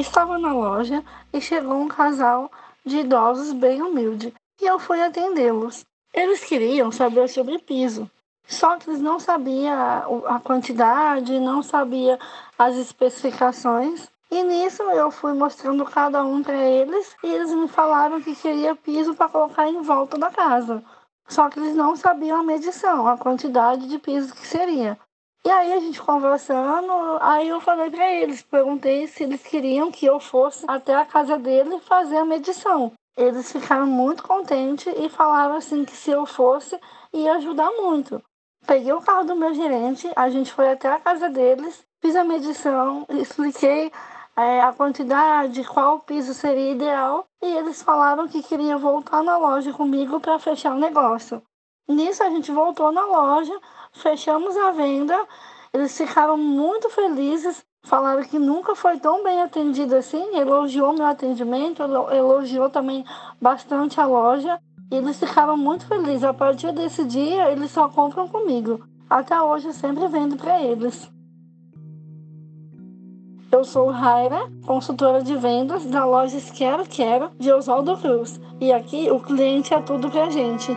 Estava na loja e chegou um casal de idosos bem humilde e eu fui atendê-los. Eles queriam saber sobre piso, só que eles não sabiam a quantidade, não sabiam as especificações. E nisso eu fui mostrando cada um para eles e eles me falaram que queria piso para colocar em volta da casa. Só que eles não sabiam a medição, a quantidade de piso que seria. E aí a gente conversando, aí eu falei para eles, perguntei se eles queriam que eu fosse até a casa dele fazer a medição. Eles ficaram muito contentes e falaram assim que se eu fosse ia ajudar muito. Peguei o carro do meu gerente, a gente foi até a casa deles, fiz a medição, expliquei é, a quantidade, qual piso seria ideal, e eles falaram que queriam voltar na loja comigo para fechar o negócio. Nisso a gente voltou na loja, fechamos a venda, eles ficaram muito felizes, falaram que nunca foi tão bem atendido assim, elogiou meu atendimento, elogiou também bastante a loja. E eles ficaram muito felizes. A partir desse dia, eles só compram comigo. Até hoje, eu sempre vendo para eles. Eu sou Raira, consultora de vendas da loja Quero Quero de Oswaldo Cruz. E aqui o cliente é tudo pra gente.